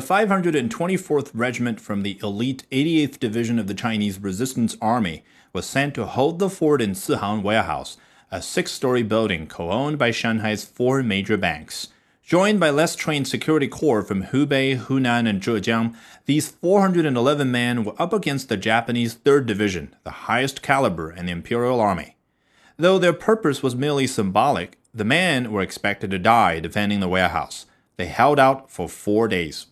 The 524th Regiment from the elite 88th Division of the Chinese Resistance Army was sent to hold the fort in Sihang Warehouse, a six story building co owned by Shanghai's four major banks. Joined by less trained security corps from Hubei, Hunan, and Zhejiang, these 411 men were up against the Japanese 3rd Division, the highest caliber in the Imperial Army. Though their purpose was merely symbolic, the men were expected to die defending the warehouse. They held out for four days.